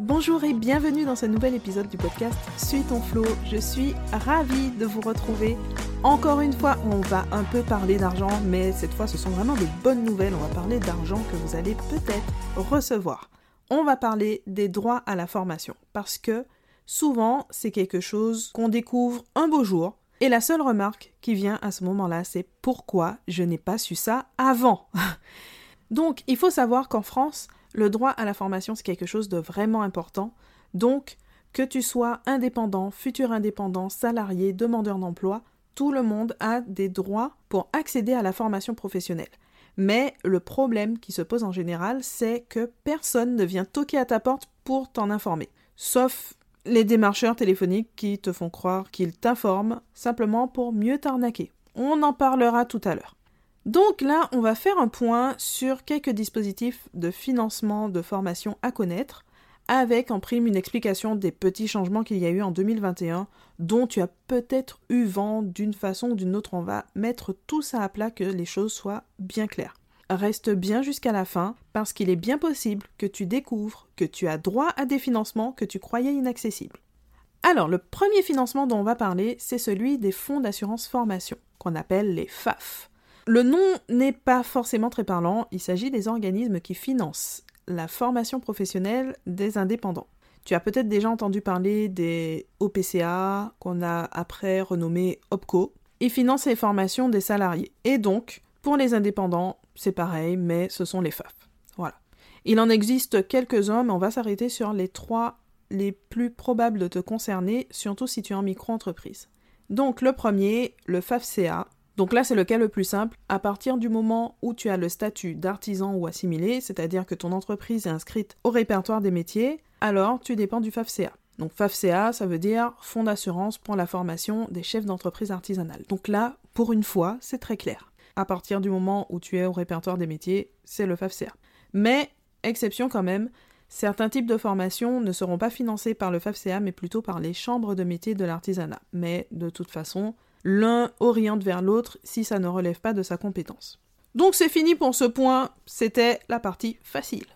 Bonjour et bienvenue dans ce nouvel épisode du podcast Suis ton flow. Je suis ravie de vous retrouver. Encore une fois, on va un peu parler d'argent, mais cette fois ce sont vraiment des bonnes nouvelles. On va parler d'argent que vous allez peut-être recevoir. On va parler des droits à la formation parce que souvent c'est quelque chose qu'on découvre un beau jour. Et la seule remarque qui vient à ce moment-là, c'est pourquoi je n'ai pas su ça avant. Donc, il faut savoir qu'en France, le droit à la formation, c'est quelque chose de vraiment important. Donc, que tu sois indépendant, futur indépendant, salarié, demandeur d'emploi, tout le monde a des droits pour accéder à la formation professionnelle. Mais le problème qui se pose en général, c'est que personne ne vient toquer à ta porte pour t'en informer. Sauf les démarcheurs téléphoniques qui te font croire qu'ils t'informent simplement pour mieux t'arnaquer. On en parlera tout à l'heure. Donc là, on va faire un point sur quelques dispositifs de financement de formation à connaître, avec en prime une explication des petits changements qu'il y a eu en 2021, dont tu as peut-être eu vent d'une façon ou d'une autre. On va mettre tout ça à plat que les choses soient bien claires. Reste bien jusqu'à la fin, parce qu'il est bien possible que tu découvres que tu as droit à des financements que tu croyais inaccessibles. Alors, le premier financement dont on va parler, c'est celui des fonds d'assurance formation, qu'on appelle les FAF. Le nom n'est pas forcément très parlant, il s'agit des organismes qui financent la formation professionnelle des indépendants. Tu as peut-être déjà entendu parler des OPCA, qu'on a après renommé OPCO. Ils financent les formations des salariés. Et donc, pour les indépendants, c'est pareil, mais ce sont les FAF. Voilà. Il en existe quelques-uns, mais on va s'arrêter sur les trois les plus probables de te concerner, surtout si tu es en micro-entreprise. Donc le premier, le FAFCA, donc là, c'est le cas le plus simple. À partir du moment où tu as le statut d'artisan ou assimilé, c'est-à-dire que ton entreprise est inscrite au répertoire des métiers, alors tu dépends du FAFCA. Donc FAFCA, ça veut dire Fonds d'assurance pour la formation des chefs d'entreprise artisanale. Donc là, pour une fois, c'est très clair. À partir du moment où tu es au répertoire des métiers, c'est le FAFCA. Mais, exception quand même, certains types de formations ne seront pas financés par le FAFCA, mais plutôt par les chambres de métiers de l'artisanat. Mais de toute façon, l'un oriente vers l'autre si ça ne relève pas de sa compétence. Donc c'est fini pour ce point, c'était la partie facile.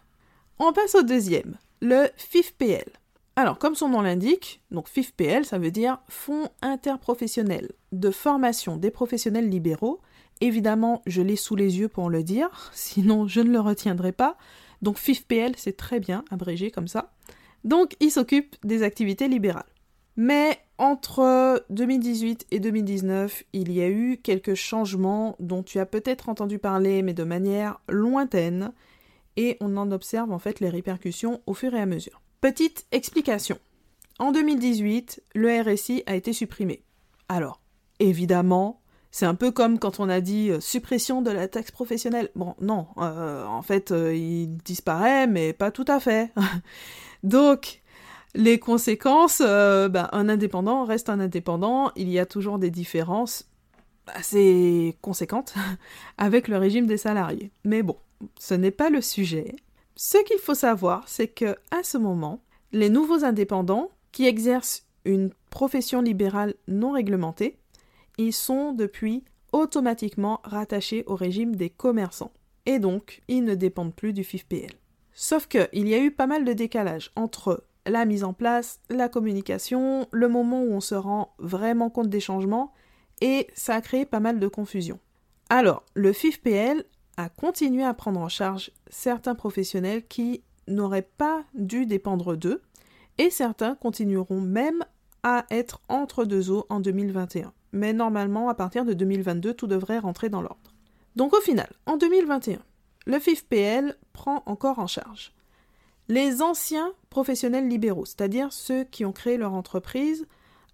On passe au deuxième, le FIFPL. Alors, comme son nom l'indique, donc FIFPL, ça veut dire Fonds interprofessionnel de formation des professionnels libéraux. Évidemment, je l'ai sous les yeux pour le dire, sinon je ne le retiendrai pas. Donc FIFPL, c'est très bien abrégé comme ça. Donc, il s'occupe des activités libérales. Mais entre 2018 et 2019, il y a eu quelques changements dont tu as peut-être entendu parler, mais de manière lointaine, et on en observe en fait les répercussions au fur et à mesure. Petite explication. En 2018, le RSI a été supprimé. Alors, évidemment, c'est un peu comme quand on a dit euh, suppression de la taxe professionnelle. Bon, non, euh, en fait, euh, il disparaît, mais pas tout à fait. Donc, les conséquences, euh, bah, un indépendant reste un indépendant, il y a toujours des différences assez conséquentes avec le régime des salariés. Mais bon, ce n'est pas le sujet. Ce qu'il faut savoir, c'est que à ce moment, les nouveaux indépendants qui exercent une profession libérale non réglementée, ils sont depuis automatiquement rattachés au régime des commerçants. Et donc, ils ne dépendent plus du FIFPL. Sauf qu'il y a eu pas mal de décalage entre la mise en place, la communication, le moment où on se rend vraiment compte des changements, et ça a créé pas mal de confusion. Alors, le FIFPL a continué à prendre en charge certains professionnels qui n'auraient pas dû dépendre d'eux, et certains continueront même à être entre deux eaux en 2021. Mais normalement, à partir de 2022, tout devrait rentrer dans l'ordre. Donc au final, en 2021, le FIFPL prend encore en charge les anciens professionnels libéraux, c'est-à-dire ceux qui ont créé leur entreprise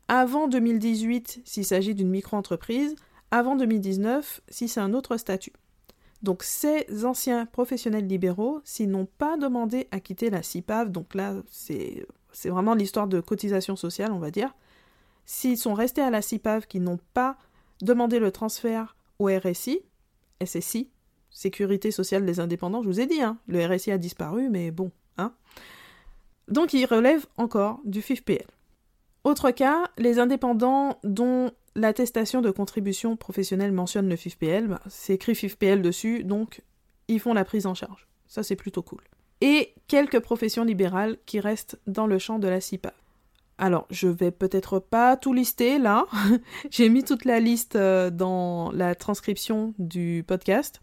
avant 2018 s'il s'agit d'une micro-entreprise, avant 2019 si c'est un autre statut. Donc ces anciens professionnels libéraux, s'ils n'ont pas demandé à quitter la CIPAV, donc là c'est vraiment l'histoire de cotisation sociale on va dire, s'ils sont restés à la CIPAV, qui n'ont pas demandé le transfert au RSI, SSI, Sécurité sociale des indépendants, je vous ai dit, hein, le RSI a disparu, mais bon, Hein. Donc il relève encore du FIFPL. Autre cas, les indépendants dont l'attestation de contribution professionnelle mentionne le FIFPL, bah, c'est écrit FIFPL dessus, donc ils font la prise en charge. Ça c'est plutôt cool. et quelques professions libérales qui restent dans le champ de la CIPA. Alors, je vais peut-être pas tout lister là. J'ai mis toute la liste euh, dans la transcription du podcast.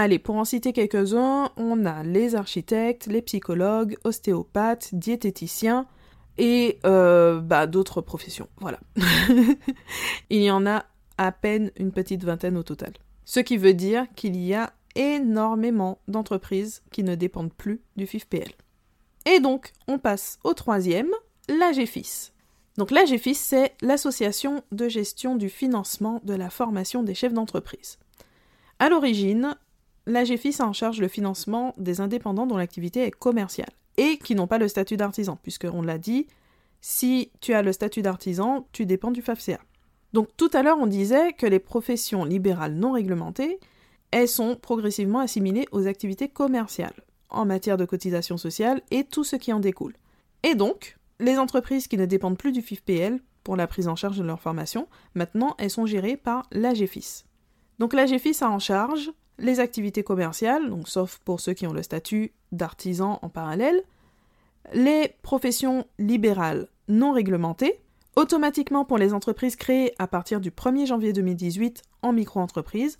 Allez, pour en citer quelques-uns, on a les architectes, les psychologues, ostéopathes, diététiciens et euh, bah, d'autres professions. Voilà. Il y en a à peine une petite vingtaine au total. Ce qui veut dire qu'il y a énormément d'entreprises qui ne dépendent plus du FIFPL. Et donc, on passe au troisième, l'AGFIS. Donc l'AGFIS, c'est l'Association de gestion du financement de la formation des chefs d'entreprise. À l'origine, l'AGFIS a en charge le financement des indépendants dont l'activité est commerciale et qui n'ont pas le statut d'artisan, puisque on l'a dit, si tu as le statut d'artisan, tu dépends du FAFCA. Donc tout à l'heure, on disait que les professions libérales non réglementées, elles sont progressivement assimilées aux activités commerciales en matière de cotisation sociale et tout ce qui en découle. Et donc, les entreprises qui ne dépendent plus du FIFPL pour la prise en charge de leur formation, maintenant elles sont gérées par l'AGFIS. Donc l'AGFIS a en charge les activités commerciales, donc sauf pour ceux qui ont le statut d'artisan en parallèle, les professions libérales non réglementées, automatiquement pour les entreprises créées à partir du 1er janvier 2018 en micro-entreprise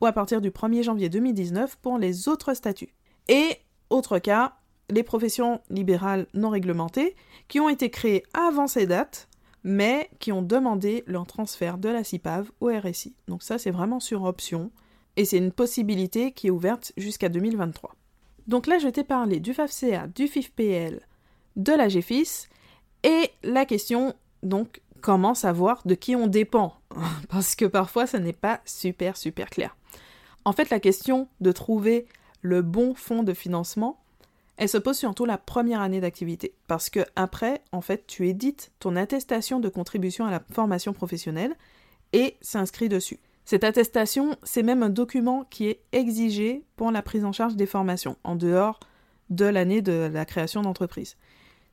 ou à partir du 1er janvier 2019 pour les autres statuts. Et, autre cas, les professions libérales non réglementées qui ont été créées avant ces dates, mais qui ont demandé leur transfert de la CIPAV au RSI. Donc ça, c'est vraiment sur option, et c'est une possibilité qui est ouverte jusqu'à 2023. Donc là, je t'ai parlé du FAFCA, du FIFPL, de la GFIS, et la question, donc, comment savoir de qui on dépend? Parce que parfois, ça n'est pas super, super clair. En fait, la question de trouver le bon fonds de financement, elle se pose surtout la première année d'activité, parce que après, en fait, tu édites ton attestation de contribution à la formation professionnelle et s'inscrit dessus. Cette attestation, c'est même un document qui est exigé pour la prise en charge des formations, en dehors de l'année de la création d'entreprise.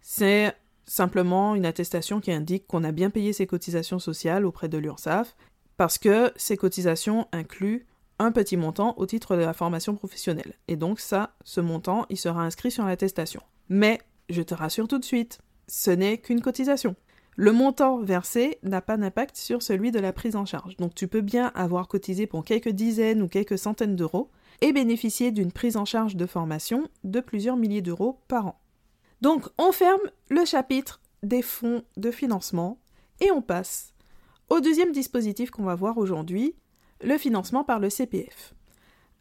C'est simplement une attestation qui indique qu'on a bien payé ses cotisations sociales auprès de l'URSSAF, parce que ces cotisations incluent un petit montant au titre de la formation professionnelle. Et donc ça, ce montant, il sera inscrit sur l'attestation. Mais, je te rassure tout de suite, ce n'est qu'une cotisation. Le montant versé n'a pas d'impact sur celui de la prise en charge. Donc tu peux bien avoir cotisé pour quelques dizaines ou quelques centaines d'euros et bénéficier d'une prise en charge de formation de plusieurs milliers d'euros par an. Donc on ferme le chapitre des fonds de financement et on passe au deuxième dispositif qu'on va voir aujourd'hui, le financement par le CPF.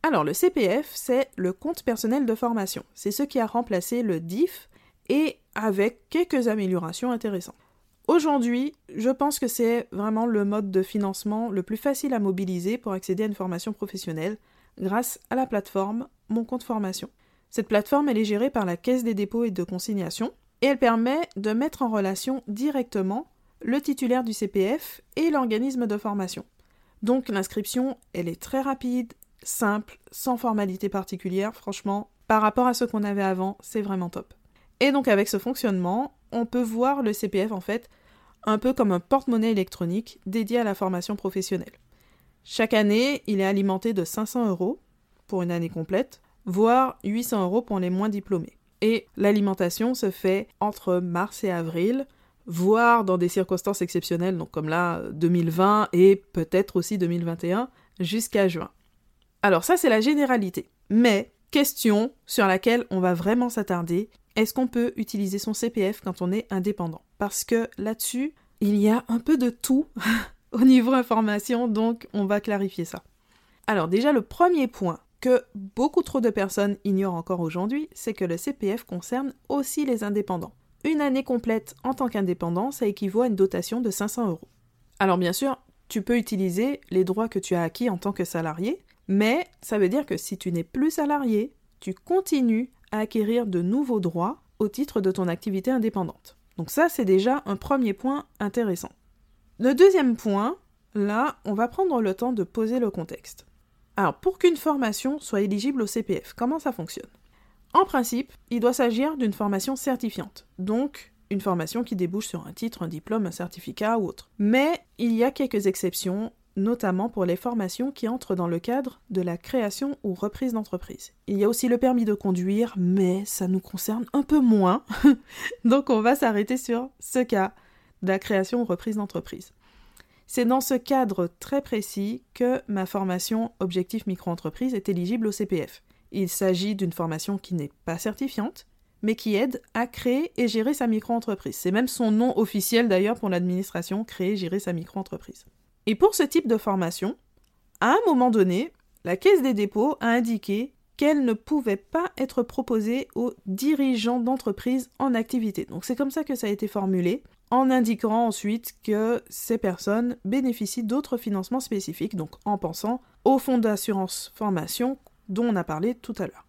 Alors le CPF, c'est le compte personnel de formation. C'est ce qui a remplacé le DIF et avec quelques améliorations intéressantes. Aujourd'hui, je pense que c'est vraiment le mode de financement le plus facile à mobiliser pour accéder à une formation professionnelle grâce à la plateforme Mon compte formation. Cette plateforme est gérée par la Caisse des dépôts et de consignation et elle permet de mettre en relation directement le titulaire du CPF et l'organisme de formation. Donc l'inscription, elle est très rapide, simple, sans formalité particulière, franchement, par rapport à ce qu'on avait avant, c'est vraiment top. Et donc avec ce fonctionnement, on peut voir le CPF en fait un peu comme un porte-monnaie électronique dédié à la formation professionnelle. Chaque année, il est alimenté de 500 euros pour une année complète, voire 800 euros pour les moins diplômés. Et l'alimentation se fait entre mars et avril, voire dans des circonstances exceptionnelles, donc comme là 2020 et peut-être aussi 2021, jusqu'à juin. Alors ça c'est la généralité. Mais question sur laquelle on va vraiment s'attarder, est-ce qu'on peut utiliser son CPF quand on est indépendant? Parce que là-dessus, il y a un peu de tout au niveau information, donc on va clarifier ça. Alors déjà, le premier point que beaucoup trop de personnes ignorent encore aujourd'hui, c'est que le CPF concerne aussi les indépendants. Une année complète en tant qu'indépendant, ça équivaut à une dotation de 500 euros. Alors bien sûr, tu peux utiliser les droits que tu as acquis en tant que salarié, mais ça veut dire que si tu n'es plus salarié, tu continues acquérir de nouveaux droits au titre de ton activité indépendante. Donc ça, c'est déjà un premier point intéressant. Le deuxième point, là, on va prendre le temps de poser le contexte. Alors, pour qu'une formation soit éligible au CPF, comment ça fonctionne? En principe, il doit s'agir d'une formation certifiante, donc une formation qui débouche sur un titre, un diplôme, un certificat ou autre. Mais il y a quelques exceptions, notamment pour les formations qui entrent dans le cadre de la création ou reprise d'entreprise. Il y a aussi le permis de conduire, mais ça nous concerne un peu moins. Donc on va s'arrêter sur ce cas de la création ou reprise d'entreprise. C'est dans ce cadre très précis que ma formation Objectif Micro-entreprise est éligible au CPF. Il s'agit d'une formation qui n'est pas certifiante, mais qui aide à créer et gérer sa micro-entreprise. C'est même son nom officiel d'ailleurs pour l'administration, créer et gérer sa micro-entreprise. Et pour ce type de formation, à un moment donné, la Caisse des dépôts a indiqué qu'elle ne pouvait pas être proposée aux dirigeants d'entreprise en activité. Donc c'est comme ça que ça a été formulé, en indiquant ensuite que ces personnes bénéficient d'autres financements spécifiques, donc en pensant au fonds d'assurance formation dont on a parlé tout à l'heure.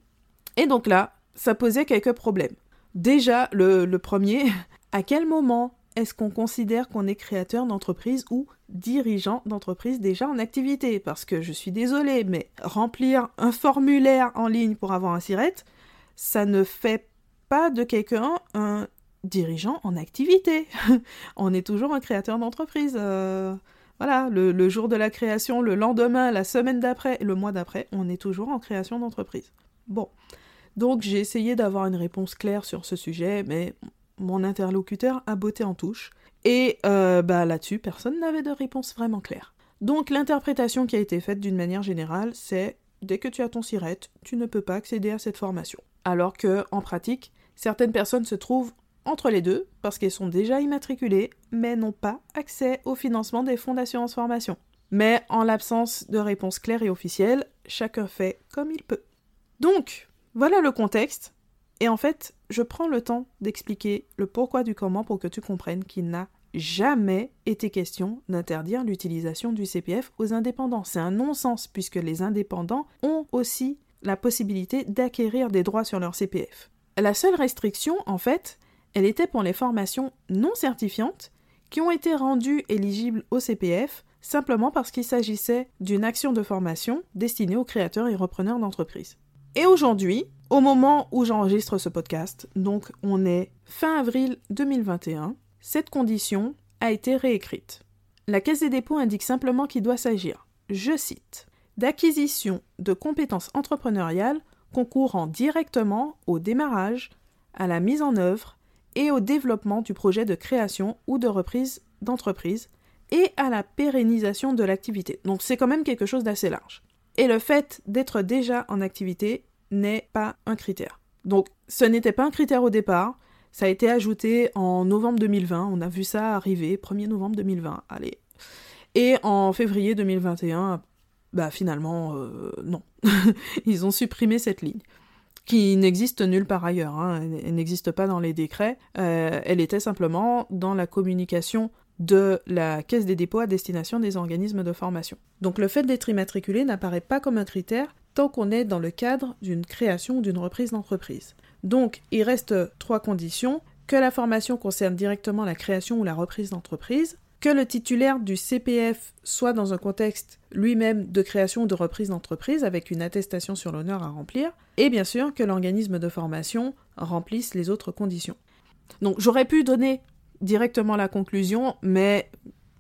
Et donc là, ça posait quelques problèmes. Déjà, le, le premier, à quel moment est-ce qu'on considère qu'on est créateur d'entreprise ou dirigeant d'entreprise déjà en activité? Parce que je suis désolée, mais remplir un formulaire en ligne pour avoir un SIRET, ça ne fait pas de quelqu'un un dirigeant en activité. on est toujours un créateur d'entreprise. Euh, voilà, le, le, jour de la création, le lendemain, la semaine d'après, le mois d'après, on est toujours en création d'entreprise. Bon. Donc j'ai essayé d'avoir une réponse claire sur ce sujet, mais mon interlocuteur a botté en touche. Et euh, bah, là-dessus, personne n'avait de réponse vraiment claire. Donc l'interprétation qui a été faite d'une manière générale, c'est dès que tu as ton SIRET, tu ne peux pas accéder à cette formation. Alors que, en pratique, certaines personnes se trouvent entre les deux parce qu'elles sont déjà immatriculées mais n'ont pas accès au financement des fonds d'assurance formation. Mais en l'absence de réponse claire et officielle, chacun fait comme il peut. Donc, voilà le contexte. Et en fait, je prends le temps d'expliquer le pourquoi du comment pour que tu comprennes qu'il n'a jamais été question d'interdire l'utilisation du CPF aux indépendants. C'est un non-sens puisque les indépendants ont aussi la possibilité d'acquérir des droits sur leur CPF. La seule restriction, en fait, elle était pour les formations non certifiantes qui ont été rendues éligibles au CPF simplement parce qu'il s'agissait d'une action de formation destinée aux créateurs et repreneurs d'entreprises. Et aujourd'hui, au moment où j'enregistre ce podcast, donc on est fin avril 2021, cette condition a été réécrite. La Caisse des dépôts indique simplement qu'il doit s'agir, je cite, d'acquisition de compétences entrepreneuriales concourant directement au démarrage, à la mise en œuvre et au développement du projet de création ou de reprise d'entreprise et à la pérennisation de l'activité. Donc c'est quand même quelque chose d'assez large. Et le fait d'être déjà en activité n'est pas un critère. Donc ce n'était pas un critère au départ, ça a été ajouté en novembre 2020, on a vu ça arriver, 1er novembre 2020, allez. Et en février 2021, bah finalement, euh, non. Ils ont supprimé cette ligne, qui n'existe nulle part ailleurs, hein. elle, n'existe pas dans les décrets, euh, elle était simplement dans la communication de la caisse des dépôts à destination des organismes de formation. Donc le fait d'être immatriculé n'apparaît pas comme un critère tant qu'on est dans le cadre d'une création ou d'une reprise d'entreprise. Donc il reste trois conditions que la formation concerne directement la création ou la reprise d'entreprise, que le titulaire du CPF soit dans un contexte lui-même de création ou de reprise d'entreprise avec une attestation sur l'honneur à remplir, et bien sûr que l'organisme de formation remplisse les autres conditions. Donc j'aurais pu donner directement la conclusion, mais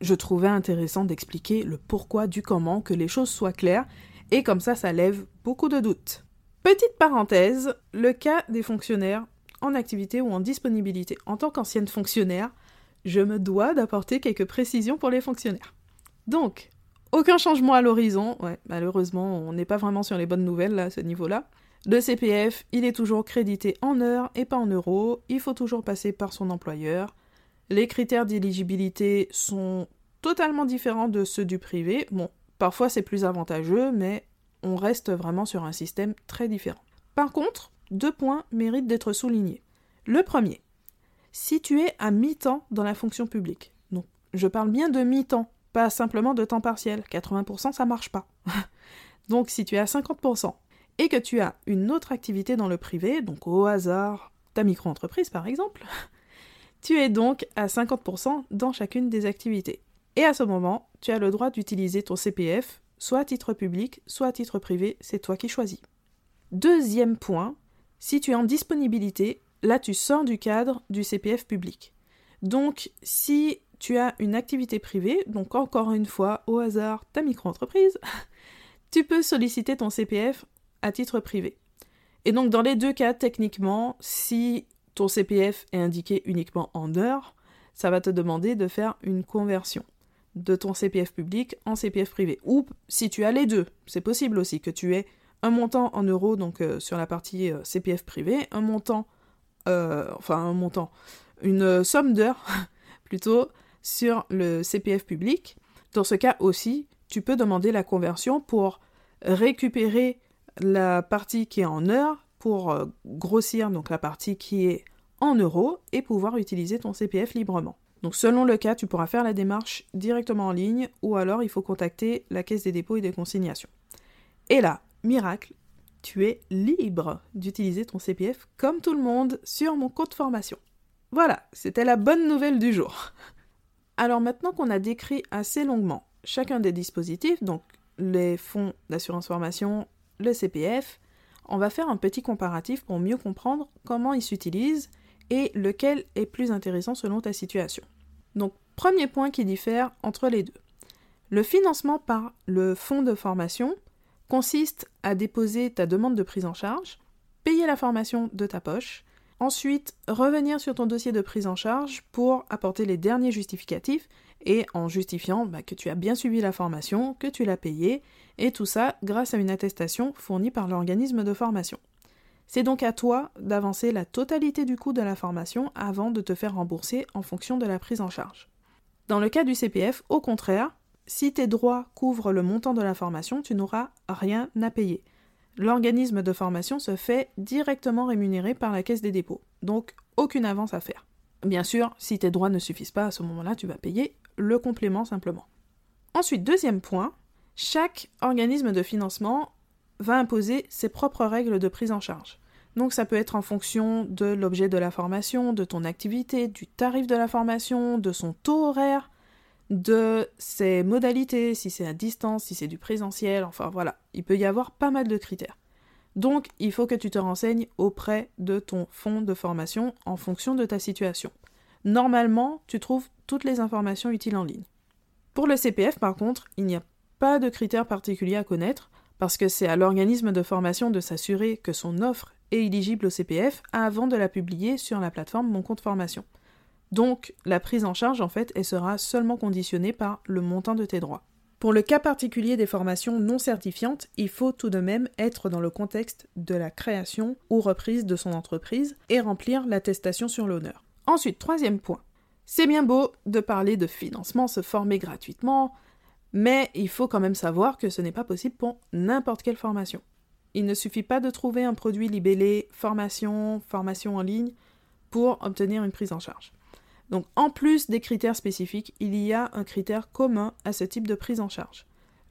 je trouvais intéressant d'expliquer le pourquoi du comment, que les choses soient claires, et comme ça, ça lève beaucoup de doutes. Petite parenthèse, le cas des fonctionnaires en activité ou en disponibilité. En tant qu'ancienne fonctionnaire, je me dois d'apporter quelques précisions pour les fonctionnaires. Donc, aucun changement à l'horizon, ouais, malheureusement, on n'est pas vraiment sur les bonnes nouvelles là, à ce niveau-là. Le CPF, il est toujours crédité en heures et pas en euros, il faut toujours passer par son employeur, les critères d'éligibilité sont totalement différents de ceux du privé. Bon, parfois c'est plus avantageux, mais on reste vraiment sur un système très différent. Par contre, deux points méritent d'être soulignés. Le premier, si tu es à mi-temps dans la fonction publique, donc je parle bien de mi-temps, pas simplement de temps partiel, 80% ça marche pas. donc si tu es à 50% et que tu as une autre activité dans le privé, donc au hasard ta micro-entreprise par exemple, tu es donc à 50% dans chacune des activités. Et à ce moment, tu as le droit d'utiliser ton CPF, soit à titre public, soit à titre privé, c'est toi qui choisis. Deuxième point, si tu es en disponibilité, là tu sors du cadre du CPF public. Donc si tu as une activité privée, donc encore une fois, au hasard, ta micro-entreprise, tu peux solliciter ton CPF à titre privé. Et donc dans les deux cas, techniquement, si ton CPF est indiqué uniquement en heures, ça va te demander de faire une conversion de ton CPF public en CPF privé. Ou si tu as les deux, c'est possible aussi que tu aies un montant en euros, donc euh, sur la partie euh, CPF privé, un montant, euh, enfin un montant, une somme d'heures plutôt sur le CPF public. Dans ce cas aussi, tu peux demander la conversion pour récupérer la partie qui est en heures pour grossir donc la partie qui est en euros et pouvoir utiliser ton CPF librement. Donc selon le cas, tu pourras faire la démarche directement en ligne ou alors il faut contacter la caisse des dépôts et des consignations. Et là, miracle, tu es libre d'utiliser ton CPF comme tout le monde sur mon compte formation. Voilà, c'était la bonne nouvelle du jour. Alors maintenant qu'on a décrit assez longuement chacun des dispositifs, donc les fonds d'assurance formation, le CPF, on va faire un petit comparatif pour mieux comprendre comment ils s'utilisent et lequel est plus intéressant selon ta situation. Donc, premier point qui diffère entre les deux. Le financement par le fonds de formation consiste à déposer ta demande de prise en charge, payer la formation de ta poche, ensuite revenir sur ton dossier de prise en charge pour apporter les derniers justificatifs et en justifiant bah, que tu as bien suivi la formation, que tu l'as payé, et tout ça grâce à une attestation fournie par l'organisme de formation. C'est donc à toi d'avancer la totalité du coût de la formation avant de te faire rembourser en fonction de la prise en charge. Dans le cas du CPF, au contraire, si tes droits couvrent le montant de la formation, tu n'auras rien à payer. L'organisme de formation se fait directement rémunérer par la caisse des dépôts, donc aucune avance à faire. Bien sûr, si tes droits ne suffisent pas à ce moment-là, tu vas payer le complément simplement. Ensuite, deuxième point, chaque organisme de financement va imposer ses propres règles de prise en charge. Donc ça peut être en fonction de l'objet de la formation, de ton activité, du tarif de la formation, de son taux horaire, de ses modalités, si c'est à distance, si c'est du présentiel, enfin voilà, il peut y avoir pas mal de critères. Donc il faut que tu te renseignes auprès de ton fonds de formation en fonction de ta situation. Normalement, tu trouves toutes les informations utiles en ligne. Pour le CPF, par contre, il n'y a pas de critères particuliers à connaître parce que c'est à l'organisme de formation de s'assurer que son offre est éligible au CPF avant de la publier sur la plateforme Mon compte formation. Donc, la prise en charge, en fait, elle sera seulement conditionnée par le montant de tes droits. Pour le cas particulier des formations non certifiantes, il faut tout de même être dans le contexte de la création ou reprise de son entreprise et remplir l'attestation sur l'honneur. Ensuite, troisième point. C'est bien beau de parler de financement, se former gratuitement, mais il faut quand même savoir que ce n'est pas possible pour n'importe quelle formation. Il ne suffit pas de trouver un produit libellé formation, formation en ligne pour obtenir une prise en charge. Donc en plus des critères spécifiques, il y a un critère commun à ce type de prise en charge.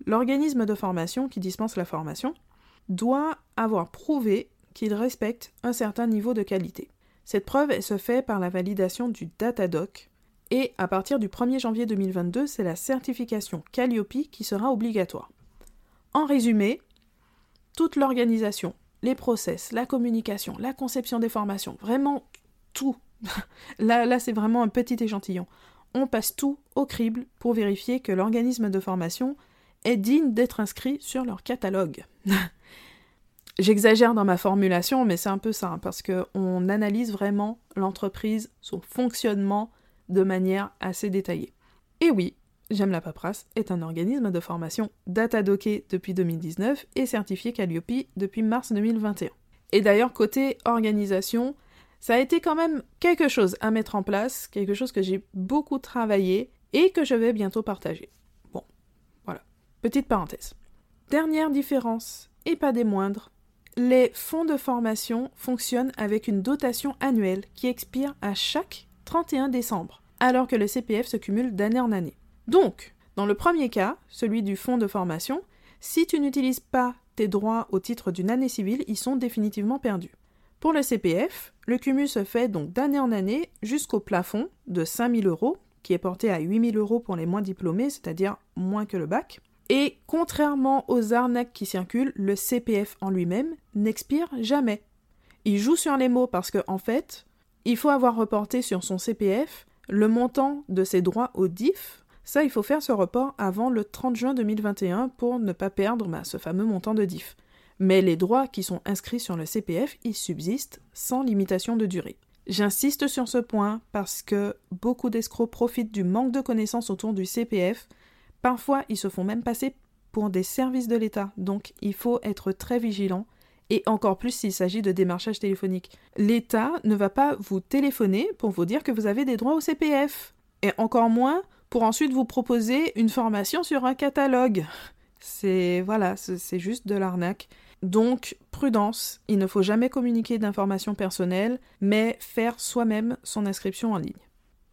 L'organisme de formation qui dispense la formation doit avoir prouvé qu'il respecte un certain niveau de qualité. Cette preuve se fait par la validation du Datadoc, et à partir du 1er janvier 2022, c'est la certification Calliope qui sera obligatoire. En résumé, toute l'organisation, les process, la communication, la conception des formations, vraiment tout. là, là c'est vraiment un petit échantillon. On passe tout au crible pour vérifier que l'organisme de formation est digne d'être inscrit sur leur catalogue. J'exagère dans ma formulation, mais c'est un peu ça, hein, parce qu'on analyse vraiment l'entreprise, son fonctionnement, de manière assez détaillée. Et oui, J'aime la paperasse est un organisme de formation datadocké depuis 2019 et certifié Calliope depuis mars 2021. Et d'ailleurs, côté organisation, ça a été quand même quelque chose à mettre en place, quelque chose que j'ai beaucoup travaillé et que je vais bientôt partager. Bon, voilà. Petite parenthèse. Dernière différence, et pas des moindres, les fonds de formation fonctionnent avec une dotation annuelle qui expire à chaque 31 décembre alors que le CPF se cumule d'année en année. Donc, dans le premier cas, celui du fonds de formation, si tu n'utilises pas tes droits au titre d'une année civile, ils sont définitivement perdus. Pour le CPF, le cumul se fait donc d'année en année jusqu'au plafond de 5000 euros, qui est porté à 8000 euros pour les moins diplômés, c'est-à-dire moins que le bac. Et contrairement aux arnaques qui circulent, le CPF en lui-même n'expire jamais. Il joue sur les mots parce qu'en en fait, il faut avoir reporté sur son CPF Le montant de ces droits au DIF, ça, il faut faire ce report avant le 30 juin 2021 pour ne pas perdre bah, ce fameux montant de DIF. Mais les droits qui sont inscrits sur le CPF, ils subsistent sans limitation de durée. J'insiste sur ce point parce que beaucoup d'escrocs profitent du manque de connaissances autour du CPF. Parfois, ils se font même passer pour des services de l'État, donc il faut être très vigilant et encore plus s'il s'agit de démarchage téléphonique. L'État ne va pas vous téléphoner pour vous dire que vous avez des droits au CPF, et encore moins pour ensuite vous proposer une formation sur un catalogue. C'est voilà, c'est juste de l'arnaque. Donc, prudence, il ne faut jamais communiquer d'informations personnelles, mais faire soi-même son inscription en ligne.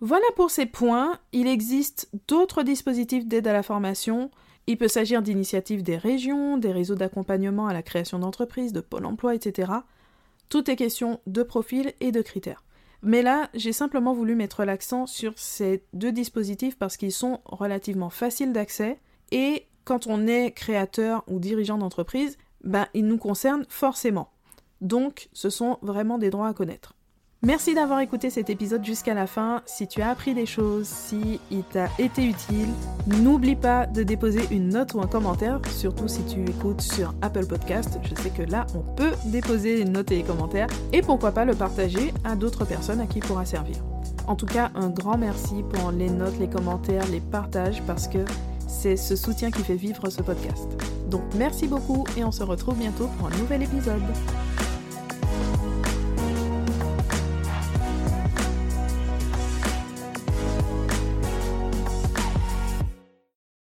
Voilà pour ces points. Il existe d'autres dispositifs d'aide à la formation. Il peut s'agir d'initiatives des régions, des réseaux d'accompagnement à la création d'entreprises, de Pôle emploi, etc. Tout est question de profil et de critères. Mais là, j'ai simplement voulu mettre l'accent sur ces deux dispositifs parce qu'ils sont relativement faciles d'accès et quand on est créateur ou dirigeant d'entreprise, ben, ils nous concernent forcément. Donc, ce sont vraiment des droits à connaître. Merci d'avoir écouté cet épisode jusqu'à la fin. Si tu as appris des choses, si il t'a été utile, n'oublie pas de déposer une note ou un commentaire, surtout si tu écoutes sur Apple Podcast. Je sais que là, on peut déposer une note et des commentaires et pourquoi pas le partager à d'autres personnes à qui il pourra servir. En tout cas, un grand merci pour les notes, les commentaires, les partages parce que c'est ce soutien qui fait vivre ce podcast. Donc merci beaucoup et on se retrouve bientôt pour un nouvel épisode.